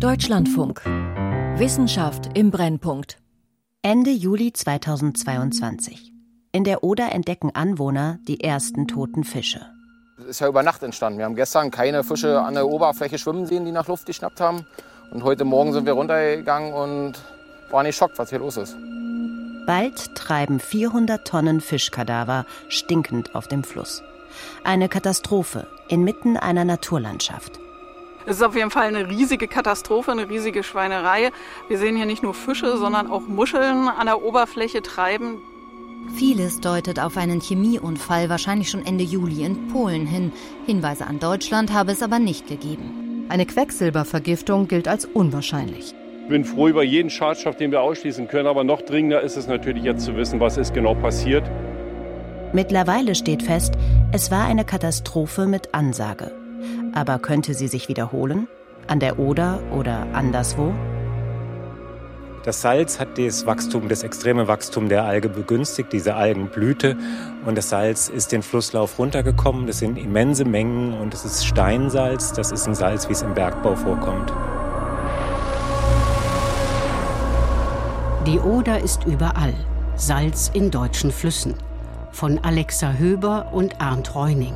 Deutschlandfunk. Wissenschaft im Brennpunkt. Ende Juli 2022. In der Oder entdecken Anwohner die ersten toten Fische. Das ist ja über Nacht entstanden. Wir haben gestern keine Fische an der Oberfläche schwimmen sehen, die nach Luft geschnappt haben. Und heute Morgen sind wir runtergegangen und waren nicht schockt, was hier los ist. Bald treiben 400 Tonnen Fischkadaver stinkend auf dem Fluss. Eine Katastrophe inmitten einer Naturlandschaft. Es ist auf jeden Fall eine riesige Katastrophe, eine riesige Schweinerei. Wir sehen hier nicht nur Fische, sondern auch Muscheln an der Oberfläche treiben. Vieles deutet auf einen Chemieunfall wahrscheinlich schon Ende Juli in Polen hin. Hinweise an Deutschland habe es aber nicht gegeben. Eine Quecksilbervergiftung gilt als unwahrscheinlich. Ich bin froh über jeden Schadstoff, den wir ausschließen können, aber noch dringender ist es natürlich jetzt zu wissen, was ist genau passiert. Mittlerweile steht fest, es war eine Katastrophe mit Ansage. Aber könnte sie sich wiederholen? An der Oder oder anderswo? Das Salz hat das Wachstum, das extreme Wachstum der Alge begünstigt, diese Algenblüte. Und das Salz ist den Flusslauf runtergekommen. Das sind immense Mengen und es ist Steinsalz. Das ist ein Salz, wie es im Bergbau vorkommt. Die Oder ist überall. Salz in deutschen Flüssen. Von Alexa Höber und Arndt Reuning.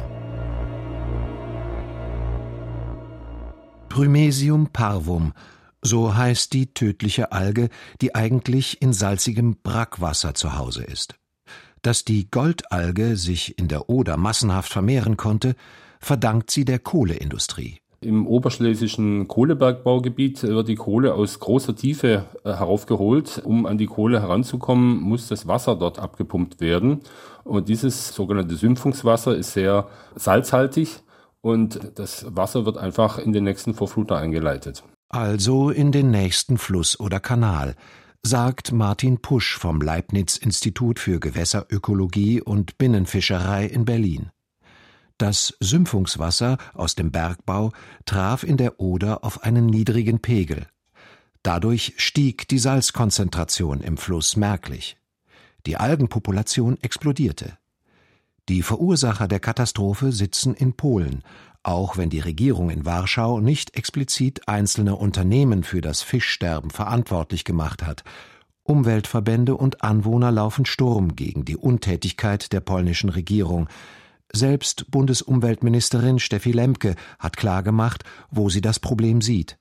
Prymesium parvum, so heißt die tödliche Alge, die eigentlich in salzigem Brackwasser zu Hause ist. Dass die Goldalge sich in der Oder massenhaft vermehren konnte, verdankt sie der Kohleindustrie. Im oberschlesischen Kohlebergbaugebiet wird die Kohle aus großer Tiefe äh, heraufgeholt. Um an die Kohle heranzukommen, muss das Wasser dort abgepumpt werden. Und dieses sogenannte Sümpfungswasser ist sehr salzhaltig und das Wasser wird einfach in den nächsten Vorfluter eingeleitet. Also in den nächsten Fluss oder Kanal, sagt Martin Pusch vom Leibniz-Institut für Gewässerökologie und Binnenfischerei in Berlin. Das Sümpfungswasser aus dem Bergbau traf in der Oder auf einen niedrigen Pegel. Dadurch stieg die Salzkonzentration im Fluss merklich. Die Algenpopulation explodierte. Die Verursacher der Katastrophe sitzen in Polen, auch wenn die Regierung in Warschau nicht explizit einzelne Unternehmen für das Fischsterben verantwortlich gemacht hat. Umweltverbände und Anwohner laufen Sturm gegen die Untätigkeit der polnischen Regierung. Selbst Bundesumweltministerin Steffi Lemke hat klargemacht, wo sie das Problem sieht.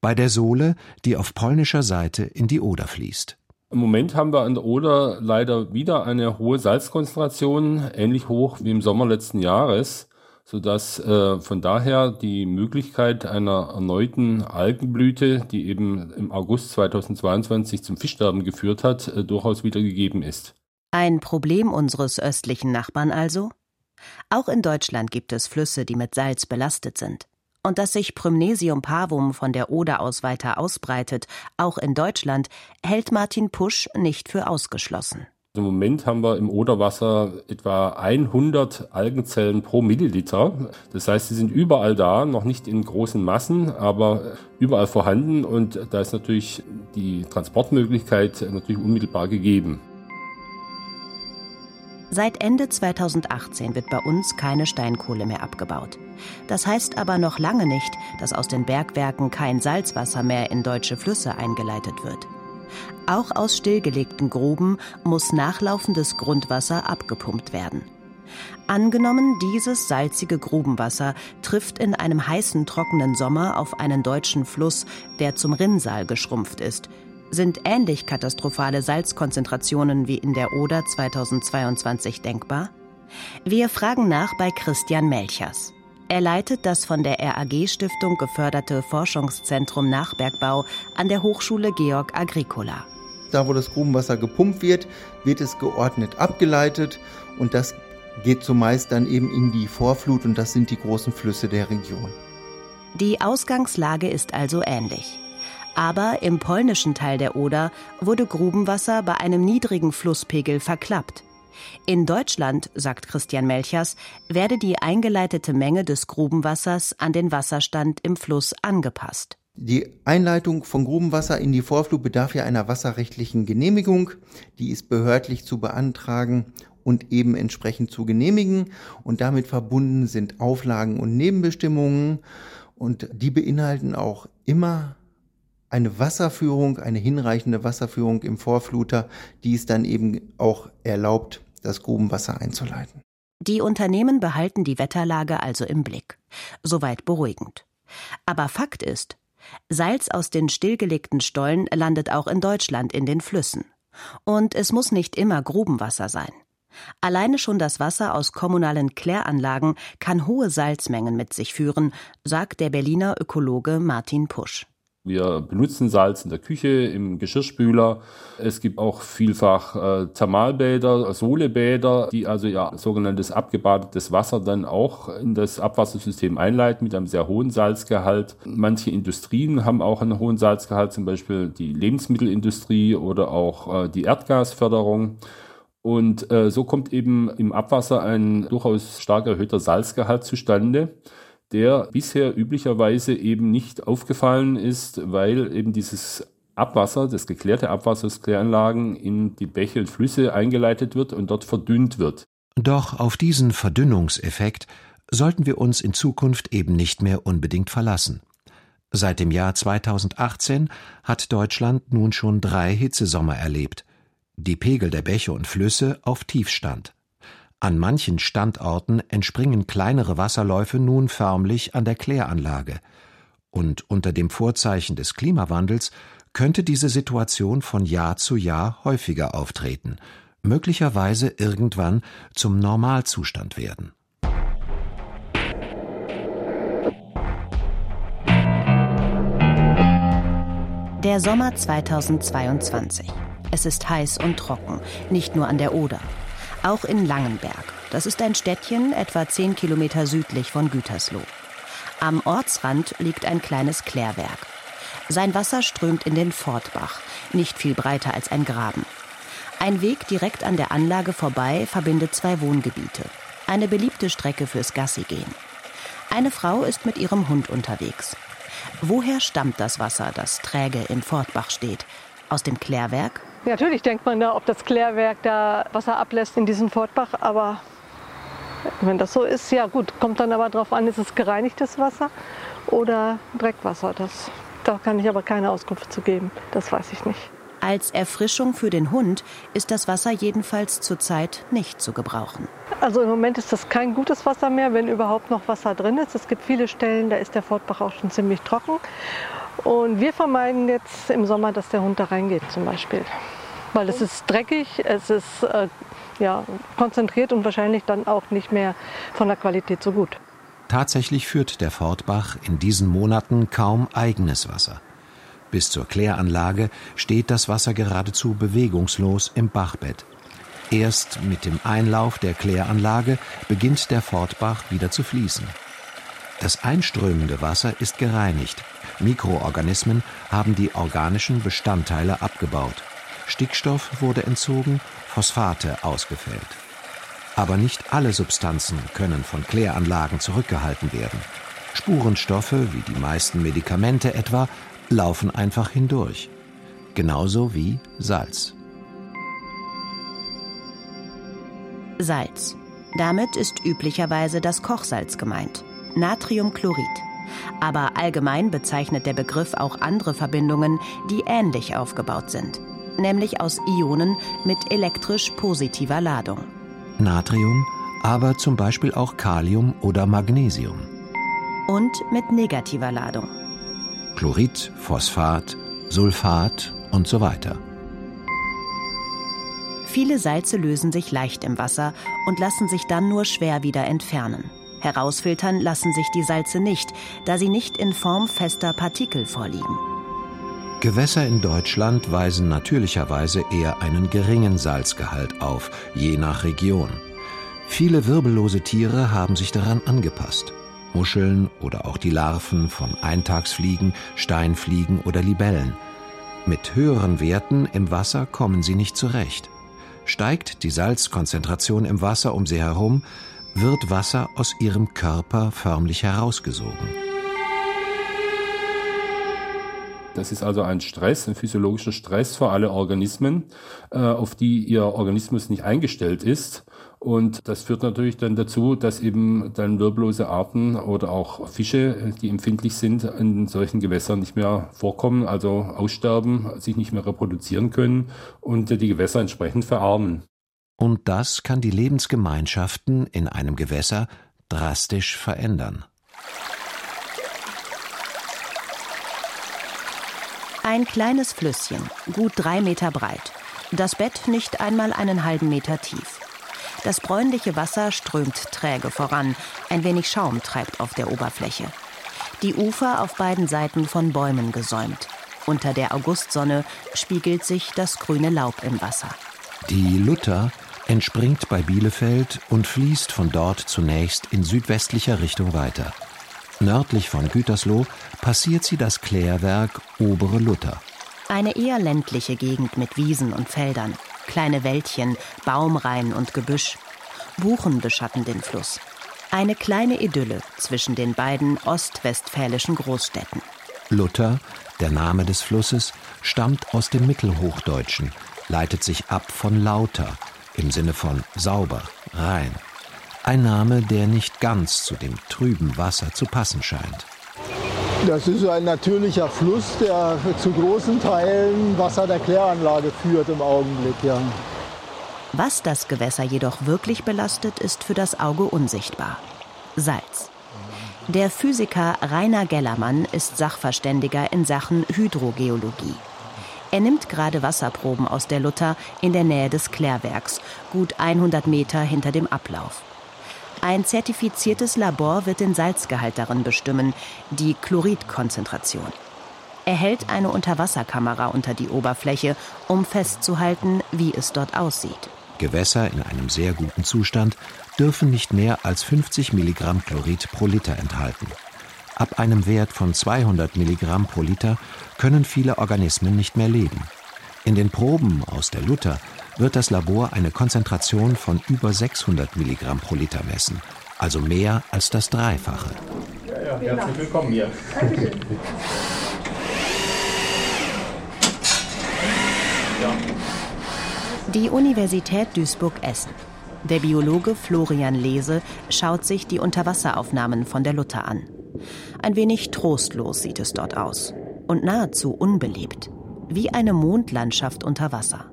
Bei der Sohle, die auf polnischer Seite in die Oder fließt. Im Moment haben wir an der Oder leider wieder eine hohe Salzkonzentration, ähnlich hoch wie im Sommer letzten Jahres, sodass äh, von daher die Möglichkeit einer erneuten Algenblüte, die eben im August 2022 zum Fischsterben geführt hat, äh, durchaus wieder gegeben ist. Ein Problem unseres östlichen Nachbarn also? Auch in Deutschland gibt es Flüsse, die mit Salz belastet sind und dass sich Prymnesium parvum von der Oder aus weiter ausbreitet, auch in Deutschland, hält Martin Pusch nicht für ausgeschlossen. Im Moment haben wir im Oderwasser etwa 100 Algenzellen pro Milliliter. Das heißt, sie sind überall da, noch nicht in großen Massen, aber überall vorhanden und da ist natürlich die Transportmöglichkeit natürlich unmittelbar gegeben. Seit Ende 2018 wird bei uns keine Steinkohle mehr abgebaut. Das heißt aber noch lange nicht, dass aus den Bergwerken kein Salzwasser mehr in deutsche Flüsse eingeleitet wird. Auch aus stillgelegten Gruben muss nachlaufendes Grundwasser abgepumpt werden. Angenommen, dieses salzige Grubenwasser trifft in einem heißen, trockenen Sommer auf einen deutschen Fluss, der zum Rinnsal geschrumpft ist, sind ähnlich katastrophale Salzkonzentrationen wie in der Oder 2022 denkbar? Wir fragen nach bei Christian Melchers. Er leitet das von der RAG-Stiftung geförderte Forschungszentrum Nachbergbau an der Hochschule Georg Agricola. Da, wo das Grubenwasser gepumpt wird, wird es geordnet abgeleitet und das geht zumeist dann eben in die Vorflut und das sind die großen Flüsse der Region. Die Ausgangslage ist also ähnlich. Aber im polnischen Teil der Oder wurde Grubenwasser bei einem niedrigen Flusspegel verklappt. In Deutschland, sagt Christian Melchers, werde die eingeleitete Menge des Grubenwassers an den Wasserstand im Fluss angepasst. Die Einleitung von Grubenwasser in die Vorflut bedarf ja einer wasserrechtlichen Genehmigung. Die ist behördlich zu beantragen und eben entsprechend zu genehmigen. Und damit verbunden sind Auflagen und Nebenbestimmungen. Und die beinhalten auch immer eine Wasserführung, eine hinreichende Wasserführung im Vorfluter, die es dann eben auch erlaubt, das Grubenwasser einzuleiten. Die Unternehmen behalten die Wetterlage also im Blick. Soweit beruhigend. Aber Fakt ist, Salz aus den stillgelegten Stollen landet auch in Deutschland in den Flüssen. Und es muss nicht immer Grubenwasser sein. Alleine schon das Wasser aus kommunalen Kläranlagen kann hohe Salzmengen mit sich führen, sagt der Berliner Ökologe Martin Pusch. Wir benutzen Salz in der Küche, im Geschirrspüler. Es gibt auch vielfach äh, Thermalbäder, Solebäder, die also ja sogenanntes abgebadetes Wasser dann auch in das Abwassersystem einleiten mit einem sehr hohen Salzgehalt. Manche Industrien haben auch einen hohen Salzgehalt, zum Beispiel die Lebensmittelindustrie oder auch äh, die Erdgasförderung. Und äh, so kommt eben im Abwasser ein durchaus stark erhöhter Salzgehalt zustande der bisher üblicherweise eben nicht aufgefallen ist, weil eben dieses Abwasser, das geklärte Abwasser aus Kläranlagen in die Bäche und Flüsse eingeleitet wird und dort verdünnt wird. Doch auf diesen Verdünnungseffekt sollten wir uns in Zukunft eben nicht mehr unbedingt verlassen. Seit dem Jahr 2018 hat Deutschland nun schon drei Hitzesommer erlebt. Die Pegel der Bäche und Flüsse auf Tiefstand. An manchen Standorten entspringen kleinere Wasserläufe nun förmlich an der Kläranlage. Und unter dem Vorzeichen des Klimawandels könnte diese Situation von Jahr zu Jahr häufiger auftreten, möglicherweise irgendwann zum Normalzustand werden. Der Sommer 2022. Es ist heiß und trocken, nicht nur an der Oder. Auch in Langenberg. Das ist ein Städtchen etwa zehn Kilometer südlich von Gütersloh. Am Ortsrand liegt ein kleines Klärwerk. Sein Wasser strömt in den Fortbach, nicht viel breiter als ein Graben. Ein Weg direkt an der Anlage vorbei verbindet zwei Wohngebiete. Eine beliebte Strecke fürs Gassigehen. Eine Frau ist mit ihrem Hund unterwegs. Woher stammt das Wasser, das träge im Fortbach steht? Aus dem Klärwerk? Natürlich denkt man da, ob das Klärwerk da Wasser ablässt in diesen Fortbach, aber wenn das so ist, ja gut, kommt dann aber darauf an, ist es gereinigtes Wasser oder Dreckwasser. Das, da kann ich aber keine Auskunft zu geben, das weiß ich nicht. Als Erfrischung für den Hund ist das Wasser jedenfalls zurzeit nicht zu gebrauchen. Also im Moment ist das kein gutes Wasser mehr, wenn überhaupt noch Wasser drin ist. Es gibt viele Stellen, da ist der Fortbach auch schon ziemlich trocken. Und wir vermeiden jetzt im Sommer, dass der Hund da reingeht zum Beispiel. Weil es ist dreckig, es ist äh, ja, konzentriert und wahrscheinlich dann auch nicht mehr von der Qualität so gut. Tatsächlich führt der Fortbach in diesen Monaten kaum eigenes Wasser. Bis zur Kläranlage steht das Wasser geradezu bewegungslos im Bachbett. Erst mit dem Einlauf der Kläranlage beginnt der Fortbach wieder zu fließen. Das einströmende Wasser ist gereinigt. Mikroorganismen haben die organischen Bestandteile abgebaut. Stickstoff wurde entzogen, Phosphate ausgefällt. Aber nicht alle Substanzen können von Kläranlagen zurückgehalten werden. Spurenstoffe, wie die meisten Medikamente etwa, laufen einfach hindurch. Genauso wie Salz. Salz. Damit ist üblicherweise das Kochsalz gemeint. Natriumchlorid. Aber allgemein bezeichnet der Begriff auch andere Verbindungen, die ähnlich aufgebaut sind, nämlich aus Ionen mit elektrisch positiver Ladung. Natrium, aber zum Beispiel auch Kalium oder Magnesium. Und mit negativer Ladung. Chlorid, Phosphat, Sulfat und so weiter. Viele Salze lösen sich leicht im Wasser und lassen sich dann nur schwer wieder entfernen. Herausfiltern lassen sich die Salze nicht, da sie nicht in Form fester Partikel vorliegen. Gewässer in Deutschland weisen natürlicherweise eher einen geringen Salzgehalt auf, je nach Region. Viele wirbellose Tiere haben sich daran angepasst. Muscheln oder auch die Larven von Eintagsfliegen, Steinfliegen oder Libellen. Mit höheren Werten im Wasser kommen sie nicht zurecht. Steigt die Salzkonzentration im Wasser um sie herum, wird Wasser aus ihrem Körper förmlich herausgesogen. Das ist also ein Stress, ein physiologischer Stress für alle Organismen, äh, auf die ihr Organismus nicht eingestellt ist. Und das führt natürlich dann dazu, dass eben dann wirbellose Arten oder auch Fische, die empfindlich sind, in solchen Gewässern nicht mehr vorkommen, also aussterben, sich nicht mehr reproduzieren können und die Gewässer entsprechend verarmen. Und das kann die Lebensgemeinschaften in einem Gewässer drastisch verändern. Ein kleines Flüsschen, gut drei Meter breit. Das Bett nicht einmal einen halben Meter tief. Das bräunliche Wasser strömt träge voran, ein wenig Schaum treibt auf der Oberfläche. Die Ufer auf beiden Seiten von Bäumen gesäumt. Unter der Augustsonne spiegelt sich das grüne Laub im Wasser. Die Luther entspringt bei Bielefeld und fließt von dort zunächst in südwestlicher Richtung weiter. Nördlich von Gütersloh passiert sie das Klärwerk Obere Luther. Eine eher ländliche Gegend mit Wiesen und Feldern kleine Wäldchen, Baumreihen und Gebüsch. Buchen beschatten den Fluss. Eine kleine Idylle zwischen den beiden ostwestfälischen Großstädten. Luther, der Name des Flusses, stammt aus dem Mittelhochdeutschen, leitet sich ab von lauter im Sinne von sauber, rein. Ein Name, der nicht ganz zu dem trüben Wasser zu passen scheint. Das ist ein natürlicher Fluss, der zu großen Teilen Wasser der Kläranlage führt im Augenblick, ja. Was das Gewässer jedoch wirklich belastet, ist für das Auge unsichtbar. Salz. Der Physiker Rainer Gellermann ist Sachverständiger in Sachen Hydrogeologie. Er nimmt gerade Wasserproben aus der Luther in der Nähe des Klärwerks, gut 100 Meter hinter dem Ablauf. Ein zertifiziertes Labor wird den Salzgehalt darin bestimmen, die Chloridkonzentration. Er hält eine Unterwasserkamera unter die Oberfläche, um festzuhalten, wie es dort aussieht. Gewässer in einem sehr guten Zustand dürfen nicht mehr als 50 Milligramm Chlorid pro Liter enthalten. Ab einem Wert von 200 Milligramm pro Liter können viele Organismen nicht mehr leben. In den Proben aus der Luther wird das Labor eine Konzentration von über 600 Milligramm pro Liter messen, also mehr als das Dreifache. Ja, ja, herzlich willkommen hier. Dankeschön. Die Universität Duisburg-Essen. Der Biologe Florian Lese schaut sich die Unterwasseraufnahmen von der Luther an. Ein wenig trostlos sieht es dort aus und nahezu unbelebt, wie eine Mondlandschaft unter Wasser.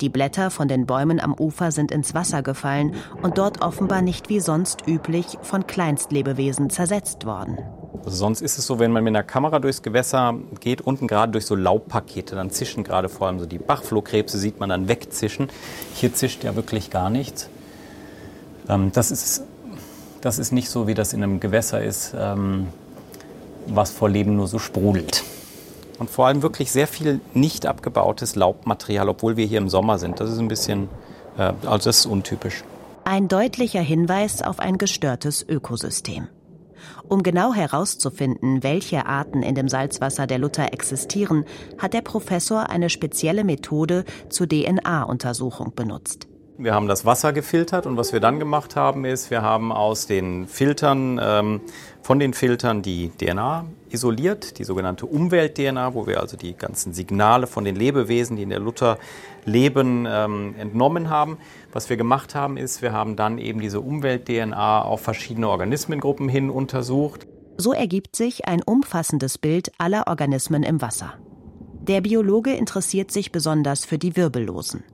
Die Blätter von den Bäumen am Ufer sind ins Wasser gefallen und dort offenbar nicht wie sonst üblich von Kleinstlebewesen zersetzt worden. Also sonst ist es so, wenn man mit einer Kamera durchs Gewässer geht, unten gerade durch so Laubpakete, dann zischen gerade vor allem so die Bachflohkrebse, sieht man dann wegzischen. Hier zischt ja wirklich gar nichts. Ähm, das, ist, das ist nicht so, wie das in einem Gewässer ist, ähm, was vor Leben nur so sprudelt und vor allem wirklich sehr viel nicht abgebautes Laubmaterial, obwohl wir hier im Sommer sind. Das ist ein bisschen, äh, also das ist untypisch. Ein deutlicher Hinweis auf ein gestörtes Ökosystem. Um genau herauszufinden, welche Arten in dem Salzwasser der Luther existieren, hat der Professor eine spezielle Methode zur DNA-Untersuchung benutzt. Wir haben das Wasser gefiltert und was wir dann gemacht haben, ist, wir haben aus den Filtern, ähm, von den Filtern die DNA isoliert, die sogenannte Umwelt-DNA, wo wir also die ganzen Signale von den Lebewesen, die in der Luther leben, ähm, entnommen haben. Was wir gemacht haben, ist, wir haben dann eben diese Umwelt-DNA auf verschiedene Organismengruppen hin untersucht. So ergibt sich ein umfassendes Bild aller Organismen im Wasser. Der Biologe interessiert sich besonders für die Wirbellosen.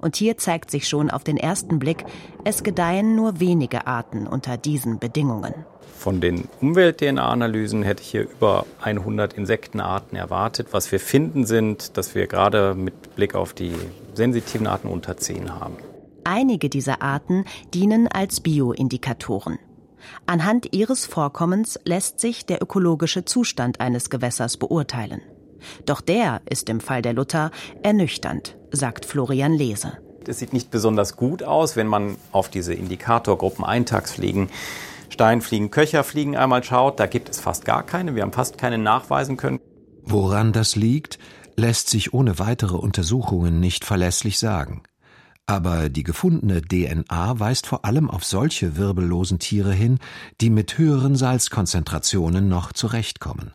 Und hier zeigt sich schon auf den ersten Blick, es gedeihen nur wenige Arten unter diesen Bedingungen. Von den Umwelt-DNA-Analysen hätte ich hier über 100 Insektenarten erwartet. Was wir finden, sind, dass wir gerade mit Blick auf die sensitiven Arten unter 10 haben. Einige dieser Arten dienen als Bioindikatoren. Anhand ihres Vorkommens lässt sich der ökologische Zustand eines Gewässers beurteilen. Doch der ist im Fall der Luther ernüchternd, sagt Florian Lese. Es sieht nicht besonders gut aus, wenn man auf diese Indikatorgruppen Eintagsfliegen, Steinfliegen, Köcherfliegen einmal schaut. Da gibt es fast gar keine. Wir haben fast keine nachweisen können. Woran das liegt, lässt sich ohne weitere Untersuchungen nicht verlässlich sagen. Aber die gefundene DNA weist vor allem auf solche wirbellosen Tiere hin, die mit höheren Salzkonzentrationen noch zurechtkommen.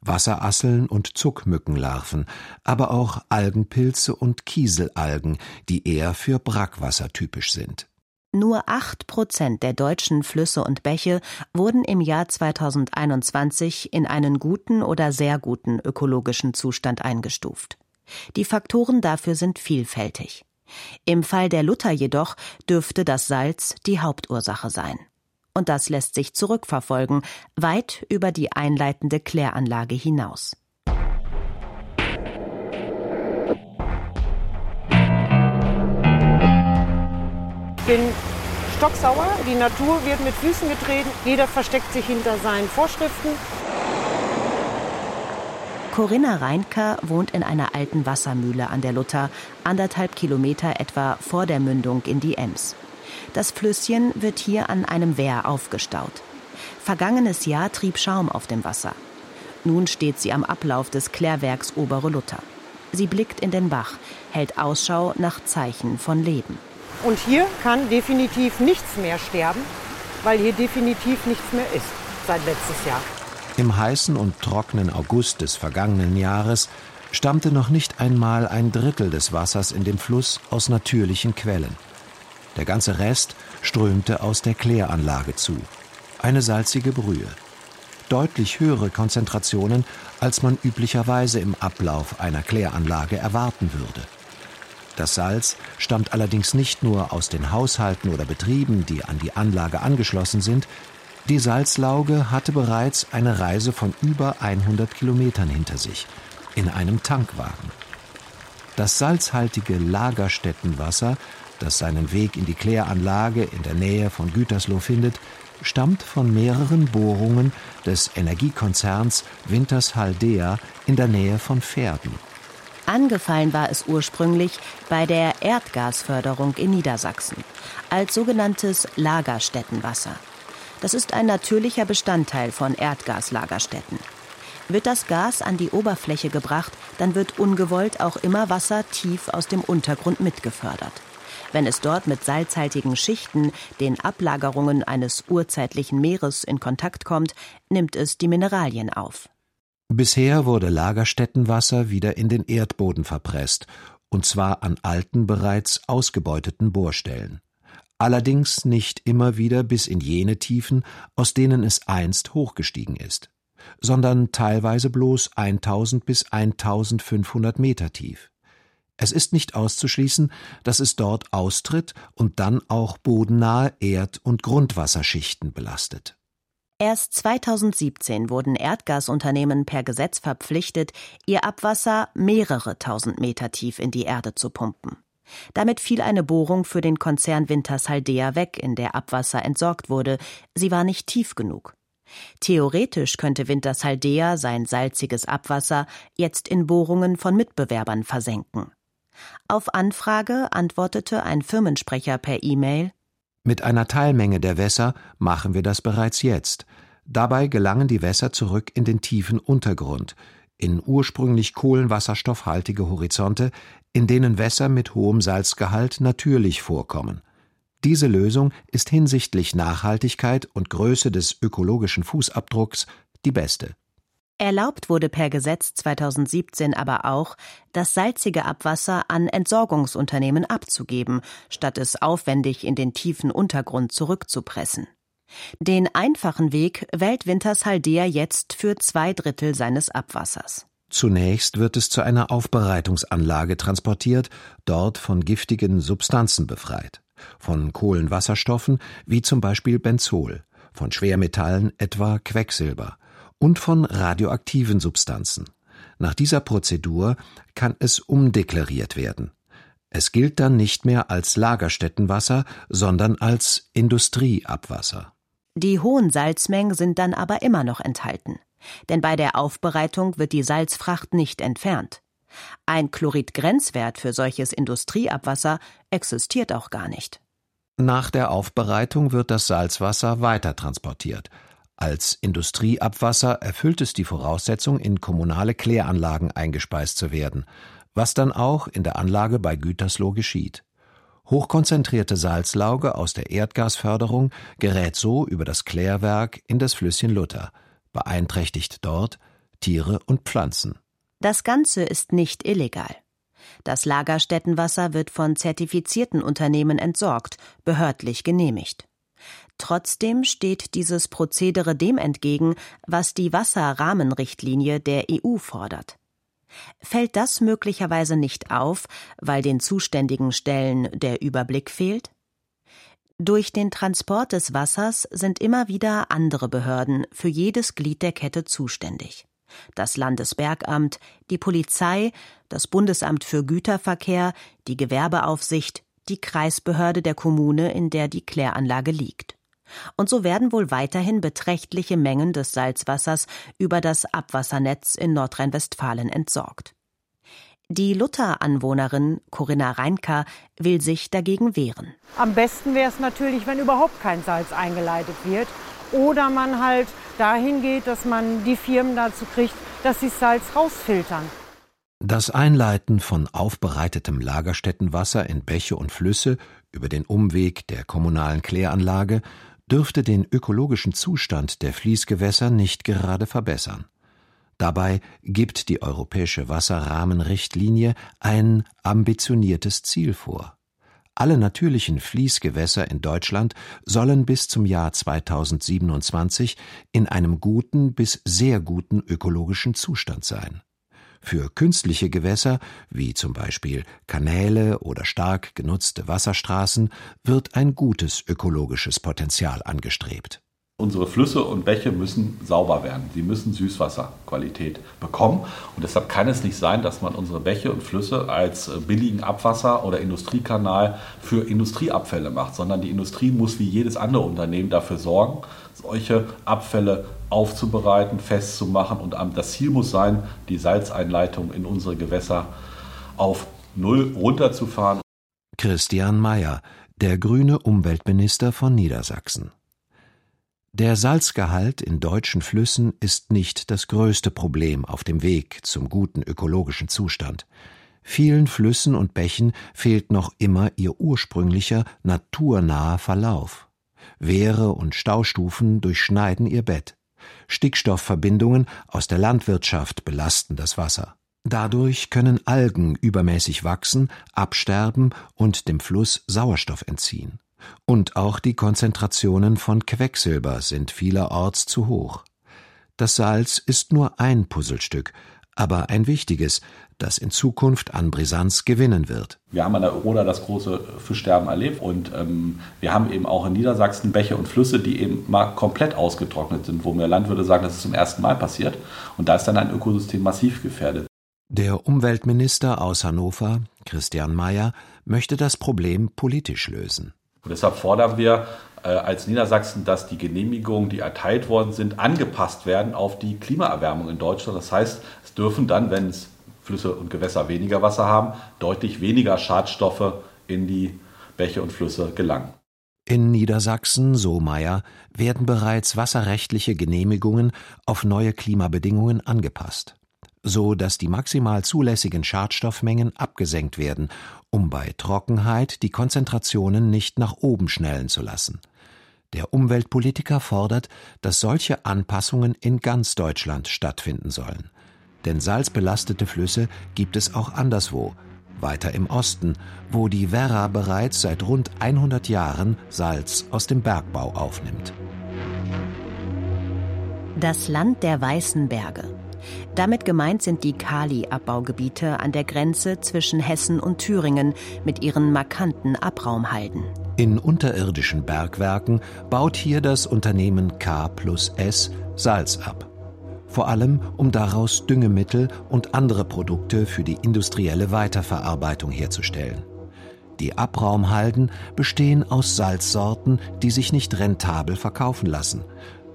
Wasserasseln und Zuckmückenlarven, aber auch Algenpilze und Kieselalgen, die eher für Brackwasser typisch sind. Nur acht Prozent der deutschen Flüsse und Bäche wurden im Jahr 2021 in einen guten oder sehr guten ökologischen Zustand eingestuft. Die Faktoren dafür sind vielfältig. Im Fall der Luther jedoch dürfte das Salz die Hauptursache sein. Und das lässt sich zurückverfolgen, weit über die einleitende Kläranlage hinaus. bin stocksauer. Die Natur wird mit Füßen getreten. Jeder versteckt sich hinter seinen Vorschriften. Corinna Reinker wohnt in einer alten Wassermühle an der Luther, anderthalb Kilometer etwa vor der Mündung in die Ems. Das Flüsschen wird hier an einem Wehr aufgestaut. Vergangenes Jahr trieb Schaum auf dem Wasser. Nun steht sie am Ablauf des Klärwerks Obere Luther. Sie blickt in den Bach, hält Ausschau nach Zeichen von Leben. Und hier kann definitiv nichts mehr sterben, weil hier definitiv nichts mehr ist seit letztes Jahr. Im heißen und trockenen August des vergangenen Jahres stammte noch nicht einmal ein Drittel des Wassers in dem Fluss aus natürlichen Quellen. Der ganze Rest strömte aus der Kläranlage zu. Eine salzige Brühe. Deutlich höhere Konzentrationen, als man üblicherweise im Ablauf einer Kläranlage erwarten würde. Das Salz stammt allerdings nicht nur aus den Haushalten oder Betrieben, die an die Anlage angeschlossen sind. Die Salzlauge hatte bereits eine Reise von über 100 Kilometern hinter sich, in einem Tankwagen. Das salzhaltige Lagerstättenwasser, das seinen Weg in die Kläranlage in der Nähe von Gütersloh findet, stammt von mehreren Bohrungen des Energiekonzerns Wintershaldea in der Nähe von Verden. Angefallen war es ursprünglich bei der Erdgasförderung in Niedersachsen als sogenanntes Lagerstättenwasser. Das ist ein natürlicher Bestandteil von Erdgaslagerstätten. Wird das Gas an die Oberfläche gebracht, dann wird ungewollt auch immer Wasser tief aus dem Untergrund mitgefördert. Wenn es dort mit salzhaltigen Schichten, den Ablagerungen eines urzeitlichen Meeres in Kontakt kommt, nimmt es die Mineralien auf. Bisher wurde Lagerstättenwasser wieder in den Erdboden verpresst, und zwar an alten, bereits ausgebeuteten Bohrstellen. Allerdings nicht immer wieder bis in jene Tiefen, aus denen es einst hochgestiegen ist, sondern teilweise bloß 1000 bis 1500 Meter tief. Es ist nicht auszuschließen, dass es dort austritt und dann auch bodennahe Erd- und Grundwasserschichten belastet. Erst 2017 wurden Erdgasunternehmen per Gesetz verpflichtet, ihr Abwasser mehrere tausend Meter tief in die Erde zu pumpen. Damit fiel eine Bohrung für den Konzern Wintershaldea weg, in der Abwasser entsorgt wurde. Sie war nicht tief genug. Theoretisch könnte Wintershaldea sein salziges Abwasser jetzt in Bohrungen von Mitbewerbern versenken. Auf Anfrage antwortete ein Firmensprecher per E-Mail mit einer Teilmenge der Wässer machen wir das bereits jetzt. Dabei gelangen die Wässer zurück in den tiefen Untergrund, in ursprünglich kohlenwasserstoffhaltige Horizonte, in denen Wässer mit hohem Salzgehalt natürlich vorkommen. Diese Lösung ist hinsichtlich Nachhaltigkeit und Größe des ökologischen Fußabdrucks die beste. Erlaubt wurde per Gesetz 2017 aber auch, das salzige Abwasser an Entsorgungsunternehmen abzugeben, statt es aufwendig in den tiefen Untergrund zurückzupressen. Den einfachen Weg wählt Wintershaldea jetzt für zwei Drittel seines Abwassers. Zunächst wird es zu einer Aufbereitungsanlage transportiert, dort von giftigen Substanzen befreit. Von Kohlenwasserstoffen wie zum Beispiel Benzol, von Schwermetallen etwa Quecksilber und von radioaktiven Substanzen. Nach dieser Prozedur kann es umdeklariert werden. Es gilt dann nicht mehr als Lagerstättenwasser, sondern als Industrieabwasser. Die hohen Salzmengen sind dann aber immer noch enthalten. Denn bei der Aufbereitung wird die Salzfracht nicht entfernt. Ein Chloridgrenzwert für solches Industrieabwasser existiert auch gar nicht. Nach der Aufbereitung wird das Salzwasser weiter transportiert, als Industrieabwasser erfüllt es die Voraussetzung, in kommunale Kläranlagen eingespeist zu werden, was dann auch in der Anlage bei Gütersloh geschieht. Hochkonzentrierte Salzlauge aus der Erdgasförderung gerät so über das Klärwerk in das Flüsschen Luther, beeinträchtigt dort Tiere und Pflanzen. Das Ganze ist nicht illegal. Das Lagerstättenwasser wird von zertifizierten Unternehmen entsorgt, behördlich genehmigt. Trotzdem steht dieses Prozedere dem entgegen, was die Wasserrahmenrichtlinie der EU fordert. Fällt das möglicherweise nicht auf, weil den zuständigen Stellen der Überblick fehlt? Durch den Transport des Wassers sind immer wieder andere Behörden für jedes Glied der Kette zuständig. Das Landesbergamt, die Polizei, das Bundesamt für Güterverkehr, die Gewerbeaufsicht, die Kreisbehörde der Kommune, in der die Kläranlage liegt. Und so werden wohl weiterhin beträchtliche Mengen des Salzwassers über das Abwassernetz in Nordrhein-Westfalen entsorgt. Die Luther-Anwohnerin Corinna Reinker will sich dagegen wehren. Am besten wäre es natürlich, wenn überhaupt kein Salz eingeleitet wird. Oder man halt dahin geht, dass man die Firmen dazu kriegt, dass sie Salz rausfiltern. Das Einleiten von aufbereitetem Lagerstättenwasser in Bäche und Flüsse über den Umweg der kommunalen Kläranlage dürfte den ökologischen Zustand der Fließgewässer nicht gerade verbessern. Dabei gibt die Europäische Wasserrahmenrichtlinie ein ambitioniertes Ziel vor. Alle natürlichen Fließgewässer in Deutschland sollen bis zum Jahr 2027 in einem guten bis sehr guten ökologischen Zustand sein. Für künstliche Gewässer, wie zum Beispiel Kanäle oder stark genutzte Wasserstraßen, wird ein gutes ökologisches Potenzial angestrebt. Unsere Flüsse und Bäche müssen sauber werden. Sie müssen Süßwasserqualität bekommen. Und deshalb kann es nicht sein, dass man unsere Bäche und Flüsse als äh, billigen Abwasser oder Industriekanal für Industrieabfälle macht, sondern die Industrie muss wie jedes andere Unternehmen dafür sorgen, solche Abfälle aufzubereiten, festzumachen. Und das Ziel muss sein, die Salzeinleitung in unsere Gewässer auf Null runterzufahren. Christian Mayer, der grüne Umweltminister von Niedersachsen. Der Salzgehalt in deutschen Flüssen ist nicht das größte Problem auf dem Weg zum guten ökologischen Zustand. Vielen Flüssen und Bächen fehlt noch immer ihr ursprünglicher, naturnaher Verlauf. Wehre und Staustufen durchschneiden ihr Bett. Stickstoffverbindungen aus der Landwirtschaft belasten das Wasser. Dadurch können Algen übermäßig wachsen, absterben und dem Fluss Sauerstoff entziehen. Und auch die Konzentrationen von Quecksilber sind vielerorts zu hoch. Das Salz ist nur ein Puzzlestück, aber ein wichtiges, das in Zukunft an Brisanz gewinnen wird. Wir haben an der Oder das große Fischsterben erlebt und ähm, wir haben eben auch in Niedersachsen Bäche und Flüsse, die eben mal komplett ausgetrocknet sind, wo mir Landwirte sagen, das ist zum ersten Mal passiert und da ist dann ein Ökosystem massiv gefährdet. Der Umweltminister aus Hannover, Christian Mayer, möchte das Problem politisch lösen. Und deshalb fordern wir als Niedersachsen, dass die Genehmigungen, die erteilt worden sind, angepasst werden auf die Klimaerwärmung in Deutschland. Das heißt, es dürfen dann, wenn es Flüsse und Gewässer weniger Wasser haben, deutlich weniger Schadstoffe in die Bäche und Flüsse gelangen. In Niedersachsen, so Meyer, werden bereits wasserrechtliche Genehmigungen auf neue Klimabedingungen angepasst, so dass die maximal zulässigen Schadstoffmengen abgesenkt werden, um bei Trockenheit die Konzentrationen nicht nach oben schnellen zu lassen. Der Umweltpolitiker fordert, dass solche Anpassungen in ganz Deutschland stattfinden sollen. Denn salzbelastete Flüsse gibt es auch anderswo, weiter im Osten, wo die Werra bereits seit rund 100 Jahren Salz aus dem Bergbau aufnimmt. Das Land der weißen Berge. Damit gemeint sind die Kali-Abbaugebiete an der Grenze zwischen Hessen und Thüringen mit ihren markanten Abraumhalden. In unterirdischen Bergwerken baut hier das Unternehmen K plus S Salz ab vor allem um daraus Düngemittel und andere Produkte für die industrielle Weiterverarbeitung herzustellen. Die Abraumhalden bestehen aus Salzsorten, die sich nicht rentabel verkaufen lassen,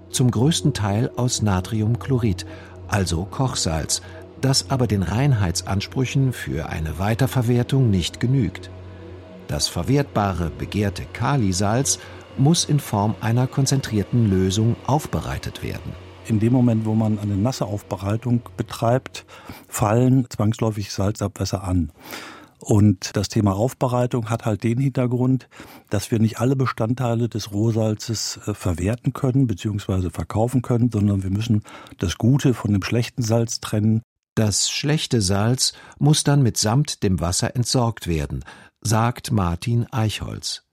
zum größten Teil aus Natriumchlorid, also Kochsalz, das aber den Reinheitsansprüchen für eine Weiterverwertung nicht genügt. Das verwertbare, begehrte Kalisalz muss in Form einer konzentrierten Lösung aufbereitet werden in dem Moment, wo man eine nasse Aufbereitung betreibt, fallen zwangsläufig Salzabwässer an. Und das Thema Aufbereitung hat halt den Hintergrund, dass wir nicht alle Bestandteile des Rohsalzes äh, verwerten können bzw. verkaufen können, sondern wir müssen das Gute von dem schlechten Salz trennen. Das schlechte Salz muss dann mitsamt dem Wasser entsorgt werden, sagt Martin Eichholz.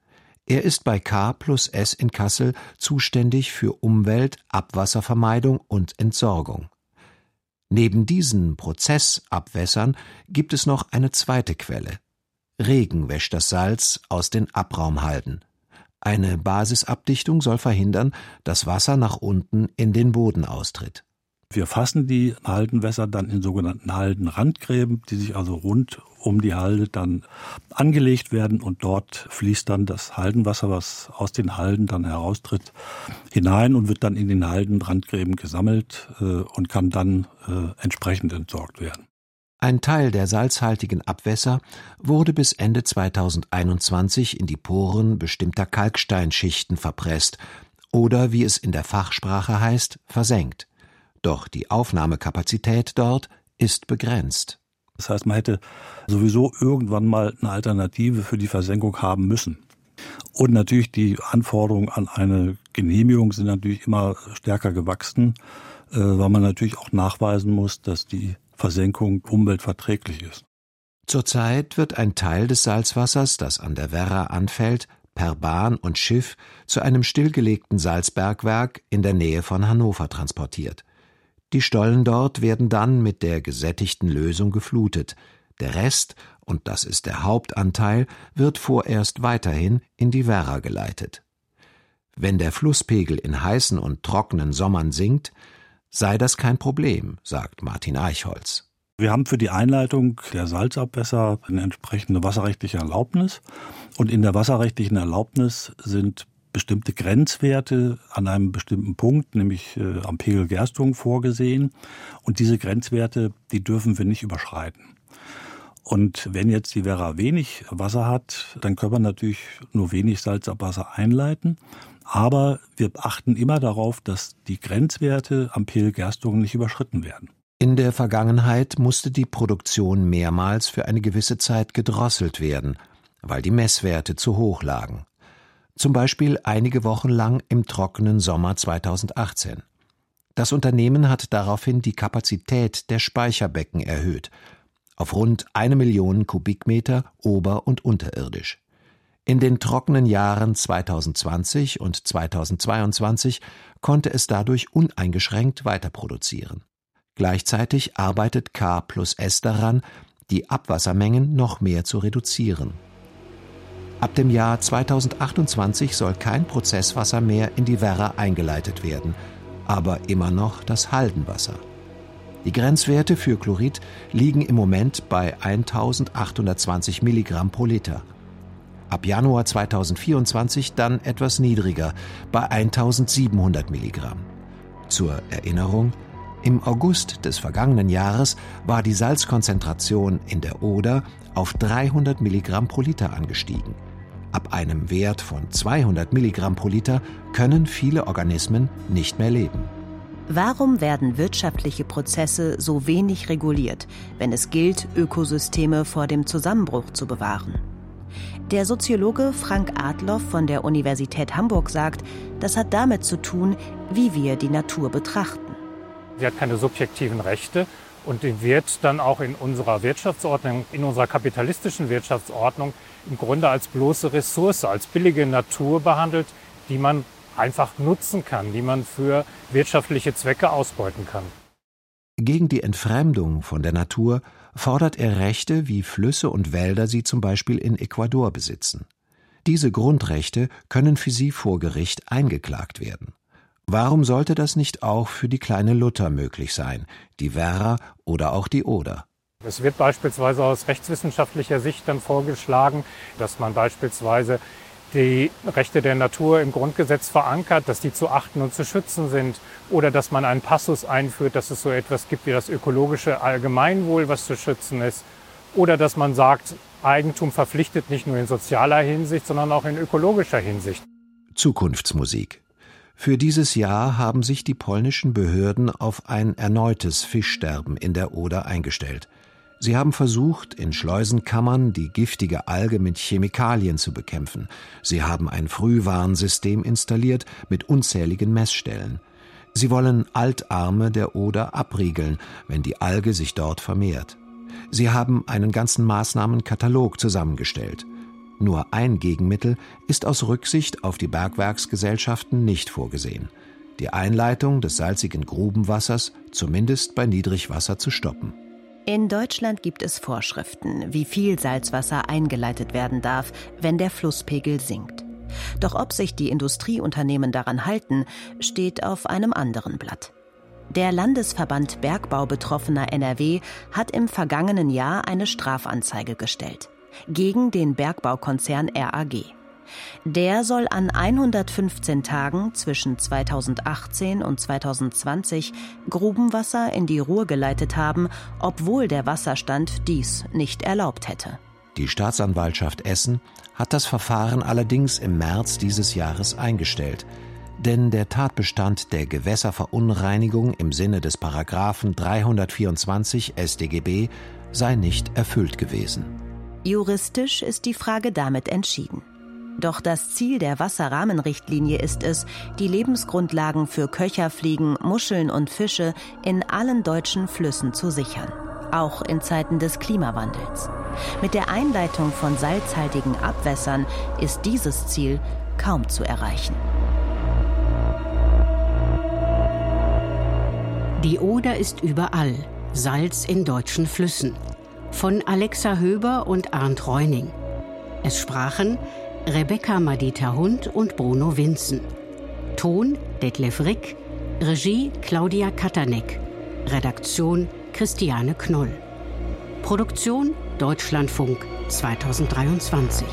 Er ist bei K plus S in Kassel zuständig für Umwelt, Abwasservermeidung und Entsorgung. Neben diesen Prozessabwässern gibt es noch eine zweite Quelle. Regen wäscht das Salz aus den Abraumhalden. Eine Basisabdichtung soll verhindern, dass Wasser nach unten in den Boden austritt. Wir fassen die Haldenwässer dann in sogenannten Haldenrandgräben, die sich also rund um die Halde dann angelegt werden und dort fließt dann das Haldenwasser, was aus den Halden dann heraustritt, hinein und wird dann in den Haldenrandgräben gesammelt äh, und kann dann äh, entsprechend entsorgt werden. Ein Teil der salzhaltigen Abwässer wurde bis Ende 2021 in die Poren bestimmter Kalksteinschichten verpresst oder, wie es in der Fachsprache heißt, versenkt. Doch die Aufnahmekapazität dort ist begrenzt. Das heißt, man hätte sowieso irgendwann mal eine Alternative für die Versenkung haben müssen. Und natürlich die Anforderungen an eine Genehmigung sind natürlich immer stärker gewachsen, äh, weil man natürlich auch nachweisen muss, dass die Versenkung umweltverträglich ist. Zurzeit wird ein Teil des Salzwassers, das an der Werra anfällt, per Bahn und Schiff zu einem stillgelegten Salzbergwerk in der Nähe von Hannover transportiert. Die Stollen dort werden dann mit der gesättigten Lösung geflutet. Der Rest, und das ist der Hauptanteil, wird vorerst weiterhin in die Werra geleitet. Wenn der Flusspegel in heißen und trockenen Sommern sinkt, sei das kein Problem, sagt Martin Eichholz. Wir haben für die Einleitung der Salzabwässer eine entsprechende wasserrechtliche Erlaubnis. Und in der wasserrechtlichen Erlaubnis sind bestimmte Grenzwerte an einem bestimmten Punkt, nämlich äh, am Pegel Gerstung, vorgesehen. Und diese Grenzwerte, die dürfen wir nicht überschreiten. Und wenn jetzt die Werra wenig Wasser hat, dann können wir natürlich nur wenig Salzabwasser einleiten. Aber wir achten immer darauf, dass die Grenzwerte am Pegel Gerstung nicht überschritten werden. In der Vergangenheit musste die Produktion mehrmals für eine gewisse Zeit gedrosselt werden, weil die Messwerte zu hoch lagen zum Beispiel einige Wochen lang im trockenen Sommer 2018. Das Unternehmen hat daraufhin die Kapazität der Speicherbecken erhöht auf rund eine Million Kubikmeter ober- und unterirdisch. In den trockenen Jahren 2020 und 2022 konnte es dadurch uneingeschränkt weiterproduzieren. Gleichzeitig arbeitet K plus S daran, die Abwassermengen noch mehr zu reduzieren. Ab dem Jahr 2028 soll kein Prozesswasser mehr in die Werra eingeleitet werden, aber immer noch das Haldenwasser. Die Grenzwerte für Chlorid liegen im Moment bei 1820 Milligramm pro Liter. Ab Januar 2024 dann etwas niedriger, bei 1700 Milligramm. Zur Erinnerung, im August des vergangenen Jahres war die Salzkonzentration in der Oder auf 300 Milligramm pro Liter angestiegen. Ab einem Wert von 200 Milligramm pro Liter können viele Organismen nicht mehr leben. Warum werden wirtschaftliche Prozesse so wenig reguliert, wenn es gilt, Ökosysteme vor dem Zusammenbruch zu bewahren? Der Soziologe Frank Adloff von der Universität Hamburg sagt, das hat damit zu tun, wie wir die Natur betrachten. Sie hat keine subjektiven Rechte und die wird dann auch in unserer Wirtschaftsordnung, in unserer kapitalistischen Wirtschaftsordnung im Grunde als bloße Ressource, als billige Natur behandelt, die man einfach nutzen kann, die man für wirtschaftliche Zwecke ausbeuten kann. Gegen die Entfremdung von der Natur fordert er Rechte, wie Flüsse und Wälder sie zum Beispiel in Ecuador besitzen. Diese Grundrechte können für sie vor Gericht eingeklagt werden. Warum sollte das nicht auch für die kleine Luther möglich sein, die Werra oder auch die Oder? Es wird beispielsweise aus rechtswissenschaftlicher Sicht dann vorgeschlagen, dass man beispielsweise die Rechte der Natur im Grundgesetz verankert, dass die zu achten und zu schützen sind oder dass man einen Passus einführt, dass es so etwas gibt wie das ökologische Allgemeinwohl, was zu schützen ist oder dass man sagt, Eigentum verpflichtet nicht nur in sozialer Hinsicht, sondern auch in ökologischer Hinsicht. Zukunftsmusik. Für dieses Jahr haben sich die polnischen Behörden auf ein erneutes Fischsterben in der Oder eingestellt. Sie haben versucht, in Schleusenkammern die giftige Alge mit Chemikalien zu bekämpfen. Sie haben ein Frühwarnsystem installiert mit unzähligen Messstellen. Sie wollen Altarme der Oder abriegeln, wenn die Alge sich dort vermehrt. Sie haben einen ganzen Maßnahmenkatalog zusammengestellt. Nur ein Gegenmittel ist aus Rücksicht auf die Bergwerksgesellschaften nicht vorgesehen. Die Einleitung des salzigen Grubenwassers, zumindest bei Niedrigwasser, zu stoppen. In Deutschland gibt es Vorschriften, wie viel Salzwasser eingeleitet werden darf, wenn der Flusspegel sinkt. Doch ob sich die Industrieunternehmen daran halten, steht auf einem anderen Blatt. Der Landesverband Bergbau betroffener NRW hat im vergangenen Jahr eine Strafanzeige gestellt gegen den Bergbaukonzern RAG. Der soll an 115 Tagen zwischen 2018 und 2020 Grubenwasser in die Ruhr geleitet haben, obwohl der Wasserstand dies nicht erlaubt hätte. Die Staatsanwaltschaft Essen hat das Verfahren allerdings im März dieses Jahres eingestellt, denn der Tatbestand der Gewässerverunreinigung im Sinne des Paragraphen 324 StGB sei nicht erfüllt gewesen. Juristisch ist die Frage damit entschieden. Doch das Ziel der Wasserrahmenrichtlinie ist es, die Lebensgrundlagen für Köcherfliegen, Muscheln und Fische in allen deutschen Flüssen zu sichern, auch in Zeiten des Klimawandels. Mit der Einleitung von salzhaltigen Abwässern ist dieses Ziel kaum zu erreichen. Die Oder ist überall, Salz in deutschen Flüssen. Von Alexa Höber und Arndt Reuning. Es sprachen Rebecca Madita Hund und Bruno Winzen. Ton Detlef Rick. Regie Claudia Katanek. Redaktion Christiane Knoll. Produktion Deutschlandfunk 2023.